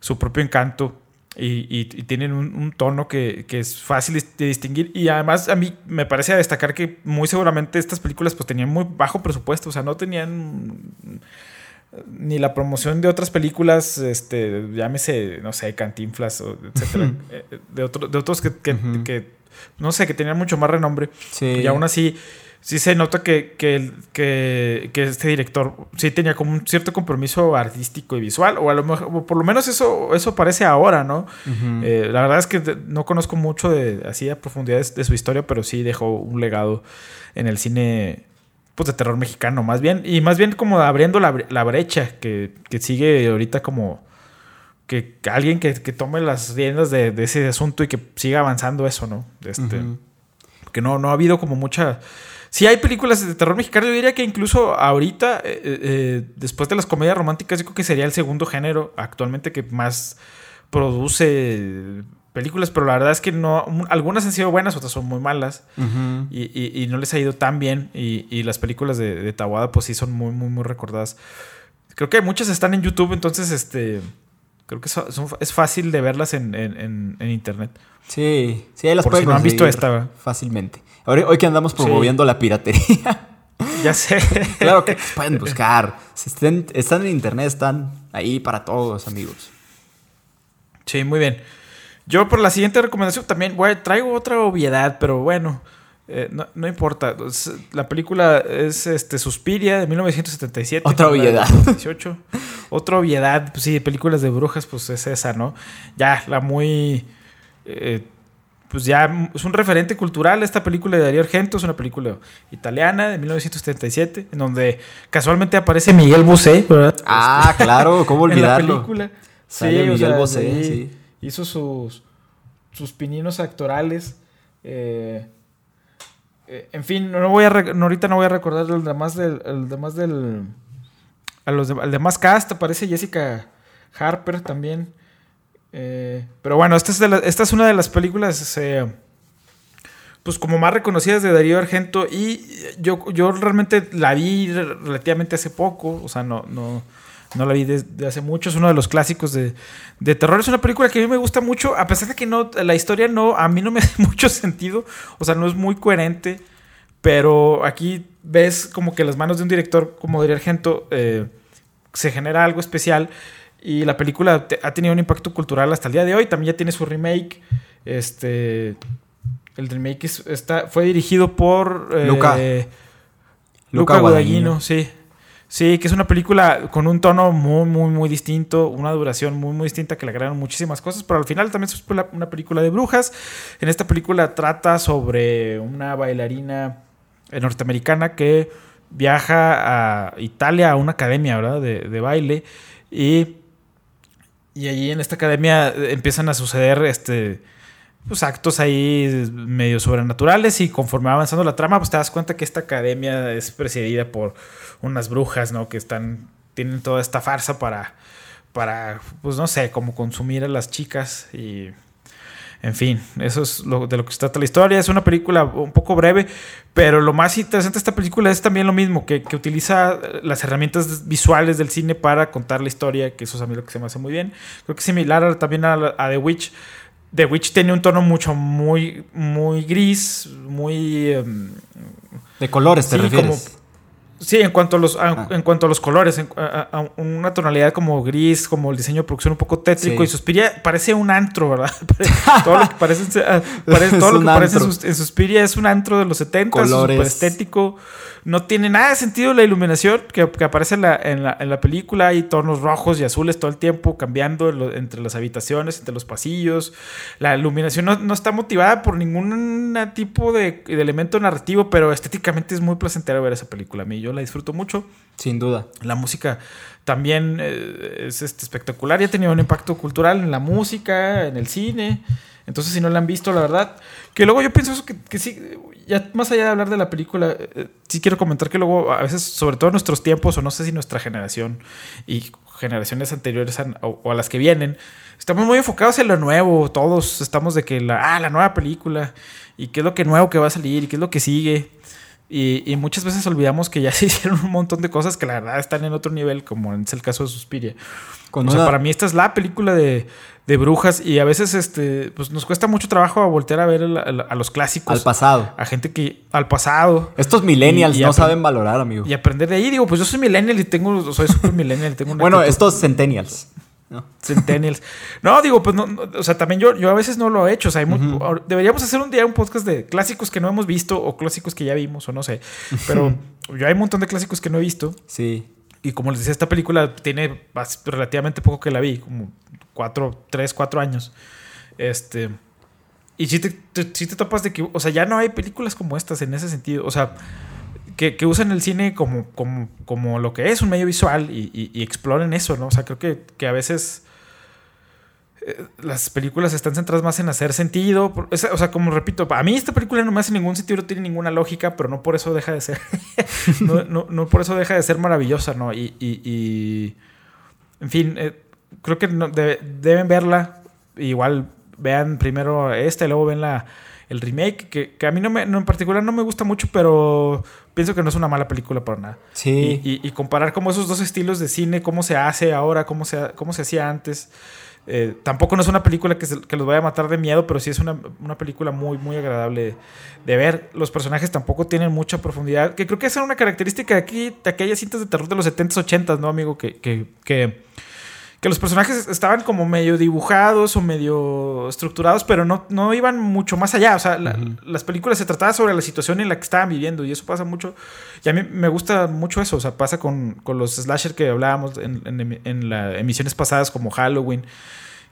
su propio encanto. Y, tienen un, tono que, es fácil de distinguir. Y además a mí me parece destacar que muy seguramente estas películas pues tenían muy bajo presupuesto, o sea, no tenían ni la promoción de otras películas, este, llámese, no sé, Cantinflas, etcétera, eh, de, de otros que, que, no sé, que tenían mucho más renombre. Y aún así sí se nota que, que, que, que, este director sí tenía como un cierto compromiso artístico y visual, o a lo mejor, por lo menos eso, eso parece ahora, ¿no? Eh, la verdad es que no conozco mucho de así a profundidad de, su historia, pero sí dejó un legado en el cine pues, de terror mexicano, más bien, y más bien como abriendo la, la brecha que, que, sigue ahorita como que, alguien que, tome las riendas de, de, ese asunto y que siga avanzando eso, ¿no? Este, Que no, no ha habido como mucha si hay películas de terror mexicano, yo diría que incluso ahorita, eh, eh, eh, después de las comedias románticas, yo creo que sería el segundo género actualmente que más produce películas, pero la verdad es que no, algunas han sido buenas, otras son muy malas y, no les ha ido tan bien y, las películas de, de, Tawada pues sí son muy, muy, muy recordadas. Creo que muchas están en YouTube, entonces este creo que es fácil de verlas en, internet. Sí, sí, ahí las Por si no han visto esta. Fácilmente. Hoy, que andamos promoviendo la piratería. Ya sé. claro que pueden buscar. están, están en internet, están ahí para todos, amigos. Sí, muy bien. Yo por la siguiente recomendación también traigo otra obviedad, pero bueno, eh, no, importa. La película es este, Suspiria de 1977. Otra obviedad. Otra obviedad, pues sí, películas de brujas, pues es esa, ¿no? Ya, la muy... Eh, pues ya es un referente cultural esta película de Darío Argento, es una película italiana de 1977, en donde casualmente aparece Miguel Bosé, ¿verdad? Ah, claro, ¿cómo olvidarlo? en la película. sí, Miguel Bosé, sí. Hizo sus, sus pininos actorales. Eh, eh, en fin, no voy a ahorita no voy a recordar el demás del, el demás del a los el demás cast aparece Jessica Harper también. Eh, pero bueno, esta es, esta es una de las películas eh, pues como más reconocidas de Darío Argento y yo, yo realmente la vi relativamente hace poco, o sea, no, no, no la vi desde hace mucho, es uno de los clásicos de, de, terror. Es una película que a mí me gusta mucho, a pesar de que no, la historia no, a mí no me hace mucho sentido, o sea, no es muy coherente, pero aquí ves como que las manos de un director como Darío Argento eh, se genera algo especial y la película ha tenido un impacto cultural hasta el día de hoy, también ya tiene su remake, este... El remake está, fue dirigido por... Eh, Luca. Luca Guadagnino, sí. Sí, que es una película con un tono muy, muy, muy distinto, una duración muy, muy distinta que le agregaron muchísimas cosas, pero al final también es una película de brujas. En esta película trata sobre una bailarina norteamericana que viaja a Italia a una academia ¿verdad? De, de, baile y, y allí en esta academia empiezan a suceder este, pues, actos ahí medio sobrenaturales y conforme va avanzando la trama pues te das cuenta que esta academia es presidida por unas brujas, ¿no? Que están, tienen toda esta farsa para, para, pues no sé, como consumir a las chicas y... En fin, eso es lo, de lo que se trata la historia. Es una película un poco breve, pero lo más interesante de esta película es también lo mismo, que, que utiliza las herramientas visuales del cine para contar la historia, que eso es a mí lo que se me hace muy bien. Creo que es similar también a, a The Witch. The Witch tiene un tono mucho, muy, muy gris, muy... Em, de colores, te refieres. Sí, en cuanto a los, ah. en cuanto a los colores, a, una tonalidad como gris, como el diseño de producción un poco tétrico y Suspiria parece un antro, ¿verdad? todo lo que parece, ah, todo lo que parece en Suspiria es un antro de los 70, súper estético. No tiene nada de sentido la iluminación que, aparece en la, en, la, película. Hay tonos rojos y azules todo el tiempo cambiando entre las habitaciones, entre los pasillos. La iluminación no, está motivada por ningún tipo de, elemento narrativo, pero estéticamente es muy placentero ver esa película. A mí yo la disfruto mucho. Sin duda. La música también eh, es este, espectacular y ha tenido un impacto cultural en la música, en el cine. Entonces, si no la han visto, la verdad, que luego yo pienso eso que, que sí, ya más allá de hablar de la película, eh, sí quiero comentar que luego, a veces, sobre todo en nuestros tiempos, o no sé si nuestra generación y generaciones anteriores o, a las que vienen, estamos muy enfocados en lo nuevo. Todos estamos de que la, ah, la nueva película y qué es lo que nuevo que va a salir y qué es lo que sigue. Y, muchas veces olvidamos que ya se hicieron un montón de cosas que la verdad están en otro nivel, como es el caso de Suspiria. o sea, para mí esta es la película de, de, brujas y a veces este, pues nos cuesta mucho trabajo voltear a ver a, los clásicos. Al pasado. A gente que... Al pasado. Estos millennials no saben valorar, amigo. Y aprender de ahí. Digo, pues yo soy millennial y tengo... Soy super millennial y tengo Bueno, estos centennials. ¿No? Centennials. No, digo, pues no, o sea, también yo, yo a veces no lo he hecho. O sea, deberíamos hacer un día un podcast de clásicos que no hemos visto o clásicos que ya vimos o no sé. Pero yo hay un montón de clásicos que no he visto. Sí. Y como les decía, esta película tiene relativamente poco que la vi, como cuatro, tres, cuatro años. Este. Y si te, si te topas de que, o sea, ya no hay películas como estas en ese sentido. O sea, que, que, usan el cine como, como, como, lo que es un medio visual y, exploren eso, ¿no? O sea, creo que, que a veces eh, las películas están centradas más en hacer sentido. O sea, como repito, a mí esta película no me hace ningún sentido, no tiene ninguna lógica, pero no por eso deja de ser. no, no, no, por eso deja de ser maravillosa, ¿no? Y, y, en fin, eh, creo que deben verla. Igual vean primero esta y luego ven la el remake, que, que a mí no me, en particular no me gusta mucho, pero pienso que no es una mala película para nada. Sí. Y, comparar como esos dos estilos de cine, cómo se hace ahora, cómo se, cómo se hacía antes. Eh, tampoco no es una película que, que, los vaya a matar de miedo, pero sí es una, una, película muy, muy agradable de ver. Los personajes tampoco tienen mucha profundidad, que creo que esa es una característica de aquí, de aquellas cintas de terror de los 70s, 80s, ¿no, amigo? Que, que, que que los personajes estaban como medio dibujados o medio estructurados, pero no, no iban mucho más allá. O sea, las películas se trataban sobre la situación en la que estaban viviendo y eso pasa mucho. Y a mí me gusta mucho eso. O sea, pasa con, los slasher que hablábamos en, en, en las emisiones pasadas como Halloween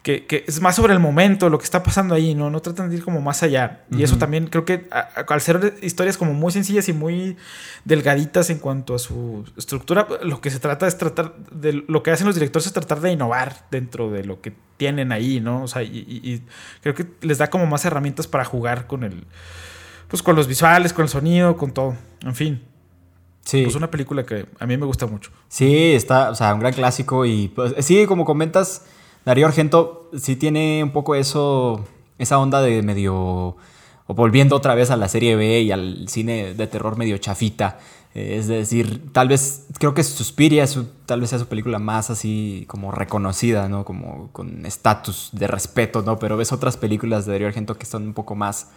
que, es más sobre el momento, lo que está pasando ahí, ¿no? No tratan de ir como más allá. Y eso también creo que al ser historias como muy sencillas y muy delgaditas en cuanto a su estructura, lo que se trata es tratar de... Lo que hacen los directores es tratar de innovar dentro de lo que tienen ahí, ¿no? O sea, y, creo que les da como más herramientas para jugar con el... Pues con los visuales, con el sonido, con todo. En fin. Sí. Pues una película que a mí me gusta mucho. Sí, está, o sea, un gran clásico y pues sí, como comentas Darío Argento sí tiene un poco eso, esa onda de medio, o volviendo otra vez a la serie B y al cine de terror medio chafita. Eh, es decir, tal vez, creo que Suspiria tal vez sea su película más así como reconocida, ¿no? Como con estatus de respeto, ¿no? Pero ves otras películas de Darío Argento que son un poco más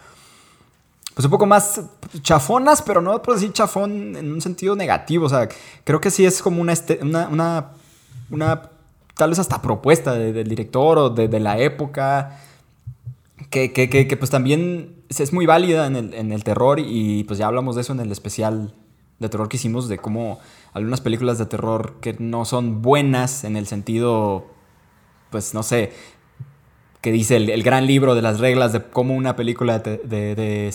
pues un poco más chafonas, pero no puedo decir chafón en un sentido negativo. O sea, creo que sí es como una, este, una, una, una tal vez hasta propuesta del director o de, la época, que, que, pues también es muy válida en el, en el, terror y pues ya hablamos de eso en el especial de terror que hicimos, de cómo algunas películas de terror que no son buenas en el sentido, pues no sé, que dice el, gran libro de las reglas de cómo una película de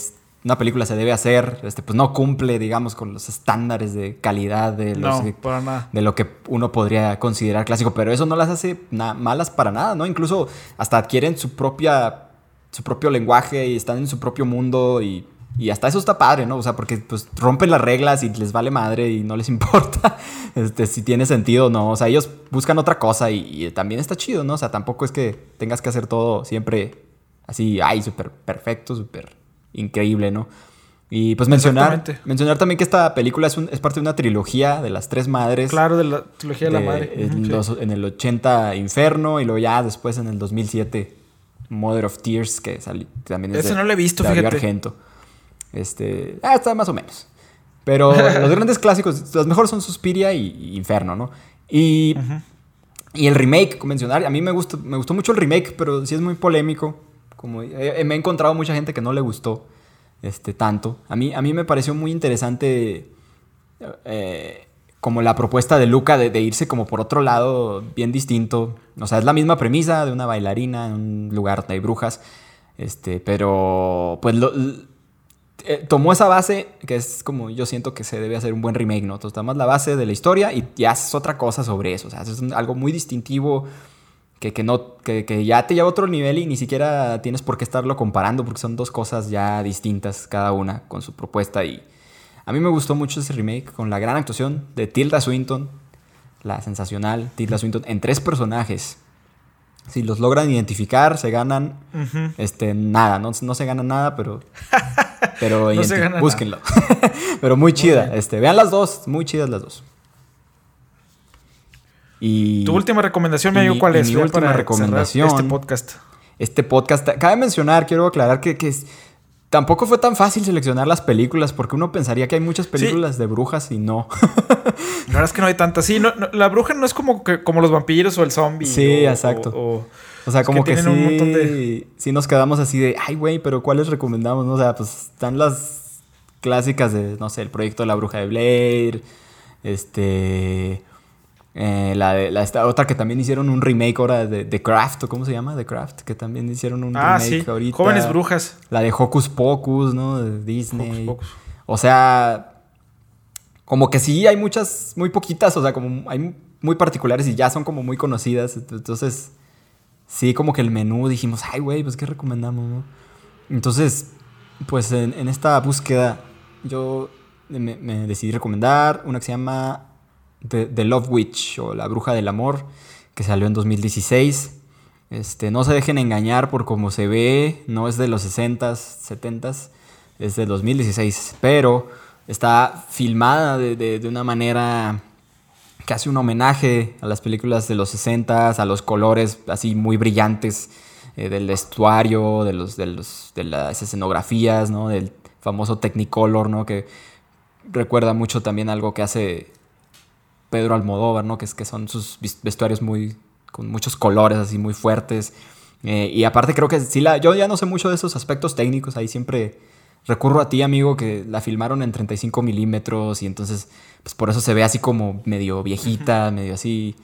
una película se debe hacer, este, pues no cumple, digamos, con los estándares de calidad de, los, de lo que uno podría considerar clásico, pero eso no las hace malas para nada, ¿no? Incluso hasta adquieren su propia, su propio lenguaje y están en su propio mundo y, y hasta eso está padre, ¿no? O sea, porque pues rompen las reglas y les vale madre y no les importa este, si tiene sentido o no. O sea, ellos buscan otra cosa y, y también está chido, ¿no? O sea, tampoco es que tengas que hacer todo siempre así, ay, súper perfecto, súper increíble, ¿no? Y pues mencionar, mencionar también que esta película es, es, parte de una trilogía de las tres madres. Claro, de la trilogía de, la madre. En, el 80 Inferno y luego ya después en el 2007 Mother of Tears, que también es Ese no lo he visto, fíjate. Argento. Este, ah, está más o menos. Pero los grandes clásicos, los mejores son Suspiria y, Inferno, ¿no? Y, y el remake, mencionar, a mí me, gustó, me gustó mucho el remake, pero sí es muy polémico. Como, eh, me he encontrado mucha gente que no le gustó este, tanto. A mí, a mí me pareció muy interesante eh, como la propuesta de Luca de, irse como por otro lado bien distinto. O sea, es la misma premisa de una bailarina en un lugar donde hay brujas. Este, pero pues eh, tomó esa base, que es como yo siento que se debe hacer un buen remake, ¿no? Entonces la base de la historia y, y haces otra cosa sobre eso. O sea, es algo muy distintivo que, no, que, ya te lleva a otro nivel y ni siquiera tienes por qué estarlo comparando porque son dos cosas ya distintas cada una con su propuesta y a mí me gustó mucho ese remake con la gran actuación de Tilda Swinton, la sensacional Tilda Swinton en tres personajes. Si los logran identificar, se ganan este, nada, no, no se gana nada, pero pero búsquenlo. pero muy chida, este, vean las dos, muy chidas las dos. Tu última recomendación, me digo cuál es. Mi última recomendación. Este podcast. Este podcast. Cabe mencionar, quiero aclarar que, que tampoco fue tan fácil seleccionar las películas, porque uno pensaría que hay muchas películas de brujas y no. la verdad es que no hay tantas. Sí, la bruja no es como, que, como los vampiros o el zombie. Sí, exacto. O, sea, como que, sí, sí nos quedamos así de, ay, güey, pero ¿cuáles recomendamos? O sea, pues están las clásicas de, no sé, el proyecto de la bruja de Blair, este... Eh, la, la esta otra que también hicieron un remake ahora de The Craft, ¿cómo se llama? The Craft, que también hicieron un ah, remake ahorita. Jóvenes Brujas. La de Hocus Pocus, ¿no? De Disney. O sea, como que sí hay muchas, muy poquitas, o sea, como hay muy particulares y ya son como muy conocidas. Entonces, sí, como que el menú dijimos, ay, güey, pues qué recomendamos, ¿no? Entonces, pues en, esta búsqueda yo me, me decidí recomendar una que se llama The, Love Witch o La Bruja del Amor, que salió en 2016. Este, no se dejen engañar por cómo se ve, no es de los 60s, 70s, es de 2016, pero está filmada de, una manera que hace un homenaje a las películas de los 60s, a los colores así muy brillantes eh, del vestuario, de, los, de, los, de las escenografías, ¿no? del famoso Technicolor, ¿no? que recuerda mucho también algo que hace Pedro Almodóvar, ¿no? Que, es, que son sus vestuarios muy con muchos colores así muy fuertes. Eh, y aparte creo que sí, la, yo ya no sé mucho de esos aspectos técnicos, ahí siempre recurro a ti, amigo, que la filmaron en 35 milímetros y entonces, pues por eso se ve así como medio viejita, medio así.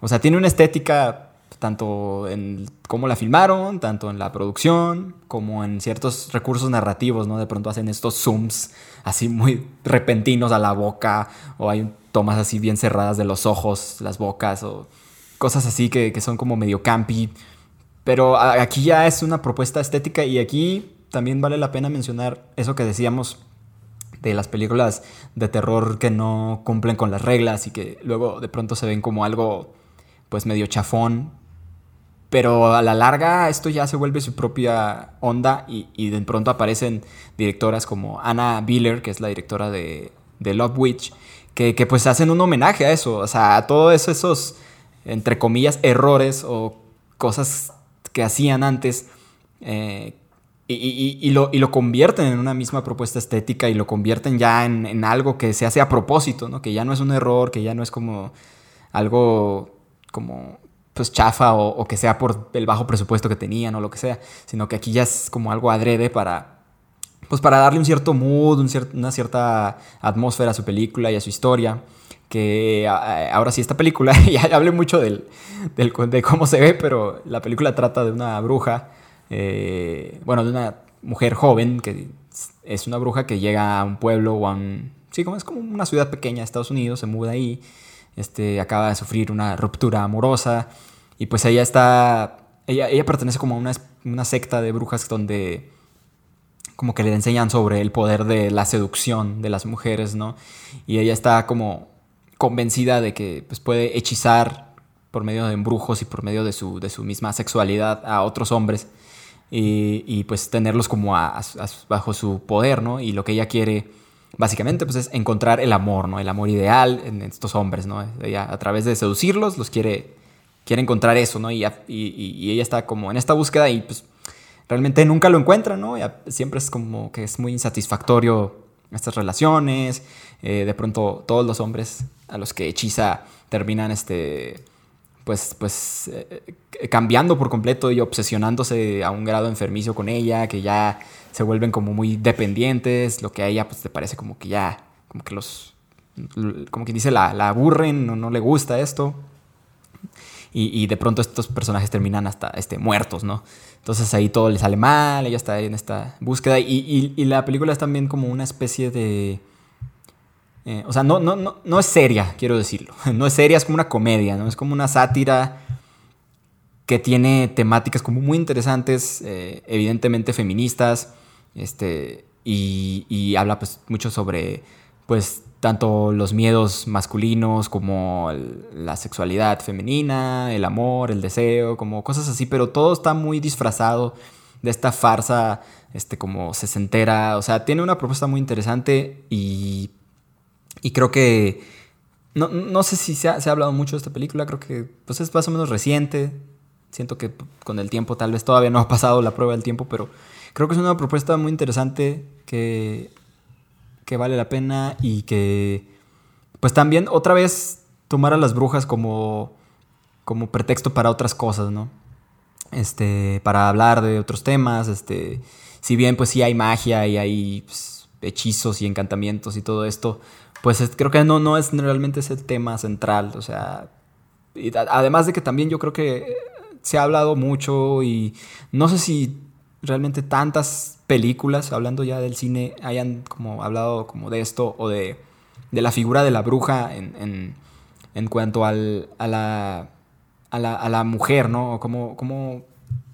O sea, tiene una estética tanto en cómo la filmaron, tanto en la producción, como en ciertos recursos narrativos, ¿no? De pronto hacen estos zooms así muy repentinos a la boca, o hay tomas así bien cerradas de los ojos, las bocas, o cosas así que, que son como medio campy. Pero aquí ya es una propuesta estética y aquí también vale la pena mencionar eso que decíamos de las películas de terror que no cumplen con las reglas y que luego de pronto se ven como algo pues medio chafón. Pero a la larga esto ya se vuelve su propia onda y, de pronto aparecen directoras como Anna Biller, que es la directora de, de Love Witch, que, pues hacen un homenaje a eso, o sea, a todos esos, entre comillas, errores o cosas que hacían antes eh, y, lo, y, lo, convierten en una misma propuesta estética y lo convierten ya en, algo que se hace a propósito, ¿no? Que ya no es un error, que ya no es como algo como pues chafa o, que sea por el bajo presupuesto que tenían o lo que sea, sino que aquí ya es como algo adrede para pues para darle un cierto mood, una cierta atmósfera a su película y a su historia. Que ahora sí, esta película, ya hablé mucho del, del, de cómo se ve, pero la película trata de una bruja eh, bueno, de una mujer joven que es una bruja que llega a un pueblo o a un... Sí, como es como una ciudad pequeña de Estados Unidos, se muda ahí, este, acaba de sufrir una ruptura amorosa y pues ella está... Ella, ella pertenece como a una, una secta de brujas donde como que le enseñan sobre el poder de la seducción de las mujeres, ¿no? Y ella está como convencida de que pues, puede hechizar por medio de embrujos y por medio de su, de su misma sexualidad a otros hombres y, pues tenerlos como bajo su poder, ¿no? Y lo que ella quiere básicamente pues es encontrar el amor, ¿no? El amor ideal en estos hombres, ¿no? Ella a través de seducirlos los quiere, quiere encontrar eso, ¿no? Y, y, ella está como en esta búsqueda y pues realmente nunca lo encuentra, ¿no? siempre es como que es muy insatisfactorio estas relaciones, eh, de pronto todos los hombres a los que hechiza terminan este pues, pues eh, cambiando por completo y obsesionándose a un grado enfermizo con ella, que ya se vuelven como muy dependientes, lo que a ella pues te parece como que ya, como que los, como quien dice, la, la aburren o no le gusta esto. Y, de pronto estos personajes terminan hasta este, muertos, ¿no? Entonces ahí todo le sale mal, ella está en esta búsqueda y, y la película es también como una especie de eh, o sea, no, no, no, no es seria, quiero decirlo. No es seria, es como una comedia, ¿no? Es como una sátira que tiene temáticas como muy interesantes, eh, evidentemente feministas, este, y, habla pues mucho sobre, pues, tanto los miedos masculinos como la sexualidad femenina, el amor, el deseo, como cosas así, pero todo está muy disfrazado de esta farsa, este, como sesentera, o sea, tiene una propuesta muy interesante y y creo que. No, sé si se ha, hablado mucho de esta película, creo que pues es más o menos reciente. Siento que con el tiempo tal vez todavía no ha pasado la prueba del tiempo, pero creo que es una propuesta muy interesante que, que vale la pena y que pues también otra vez tomar a las brujas como, como pretexto para otras cosas, ¿no? Este, para hablar de otros temas, este, si bien pues sí hay magia y hay pues, hechizos y encantamientos y todo esto, pues creo que no, no es realmente ese tema central. O sea, además de que también yo creo que se ha hablado mucho y no sé si realmente tantas películas, hablando ya del cine, hayan como hablado como de esto o de, de la figura de la bruja en, en, cuanto al, a, la, a, la, a, la, mujer, ¿no? O cómo, cómo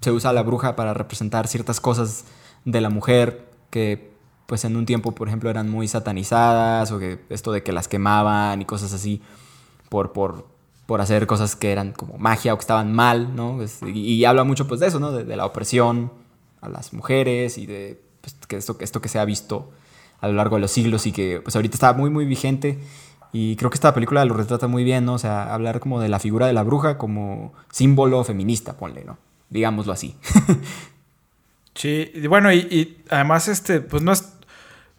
se usa la bruja para representar ciertas cosas de la mujer que pues en un tiempo, por ejemplo, eran muy satanizadas o que esto de que las quemaban y cosas así por, por, por hacer cosas que eran como magia o que estaban mal, ¿no? Pues, y, habla mucho pues de eso, ¿no? De, la opresión a las mujeres y de pues, que esto, esto que se ha visto a lo largo de los siglos y que pues ahorita está muy, muy vigente. Y creo que esta película lo retrata muy bien, ¿no? O sea, hablar como de la figura de la bruja como símbolo feminista, ponle, ¿no? Digámoslo así. sí, y bueno, y, y, además, este, pues no es,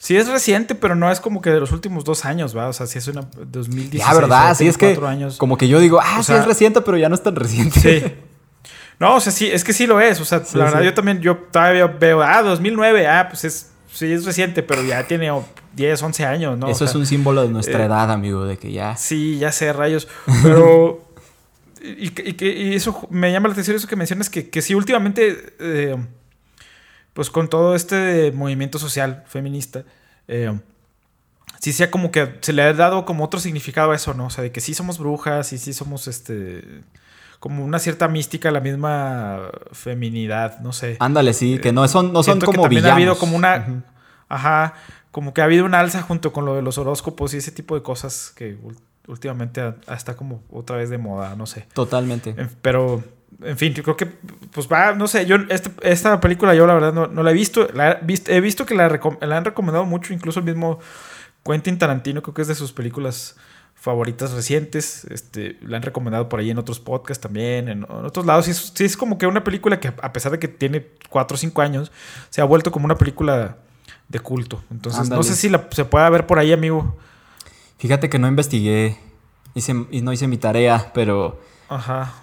Sí es reciente, pero no es como que de los últimos dos años, ¿va? O sea, sí es una 2016. Ya, ¿verdad? Sí, es que años. como que yo digo, ah, O sí es reciente, pero ya no es tan reciente. Sí. No, o sea, sí, es que sí lo es. O sea, Sí, la verdad, sí. yo también, yo todavía veo, ah, 2009, ah, pues es, sí es reciente, pero ya tiene oh, 10, 11 años, ¿no? O Eso es un símbolo de nuestra eh, edad, amigo, de que ya... Sí, ya sé, rayos. Pero. y, y eso me llama la atención, eso que mencionas, que, que sí, últimamente, eh, pues con todo este movimiento social feminista, eh, sí sea como que se le ha dado como otro significado a eso, ¿no? O sea, de que sí somos brujas y sí somos este. Como una cierta mística, la misma feminidad, no sé. Ándale, sí, que no son, no son Siento que como también villanos. ha habido como una. Ajá. Como que ha habido una alza junto con lo de los horóscopos y ese tipo de cosas que últimamente está como otra vez de moda, no sé. Totalmente. En- Pero, en fin, yo creo que, pues va, no sé, yo este- esta película yo la verdad no, no la he visto. La he, vis- he visto que la, la han recomendado mucho, incluso el mismo Quentin Tarantino, creo que es de sus películas favoritas recientes. Este, la han recomendado por ahí en otros podcasts también, en, en otros lados. Sí es, sí es como que una película que, a pesar de que tiene 4 o 5 años, se ha vuelto como una película de culto. Entonces, no sé si la, se pueda ver por ahí, amigo. Fíjate que no investigué hice, y no hice mi tarea, pero, Ajá.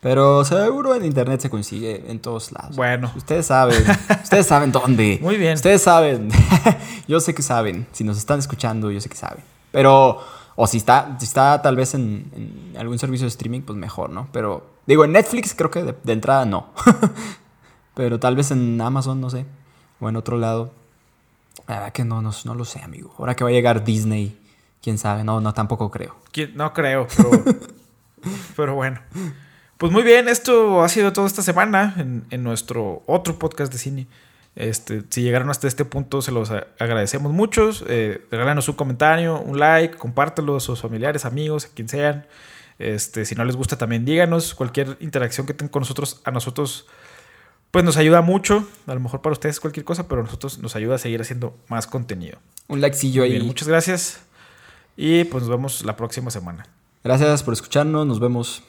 Pero seguro en internet se consigue en todos lados. Bueno. Ustedes saben, ustedes saben dónde. Muy bien. Ustedes saben. yo sé que saben. Si nos están escuchando, yo sé que saben. Pero, o si está, si está tal vez en, en algún servicio de streaming, pues mejor, ¿no? Pero, digo, en Netflix creo que de, de entrada no. Pero tal vez en Amazon, no sé. O en otro lado. La verdad que no, no, no lo sé, amigo. Ahora que va a llegar Disney, quién sabe. No, no, tampoco creo. No creo, pero, pero bueno. Pues muy bien, esto ha sido todo esta semana en, en nuestro otro podcast de cine. Este, si llegaron hasta este punto, se los agradecemos mucho. Eh, regálanos un comentario, un like, compártelo a sus familiares, amigos, a quien sean. Este, si no les gusta, también díganos. Cualquier interacción que tengan con nosotros, a nosotros, pues nos ayuda mucho. A lo mejor para ustedes cualquier cosa, pero a nosotros nos ayuda a seguir haciendo más contenido. Un likecillo ahí. Bien, muchas gracias. Y pues nos vemos la próxima semana. Gracias por escucharnos. Nos vemos.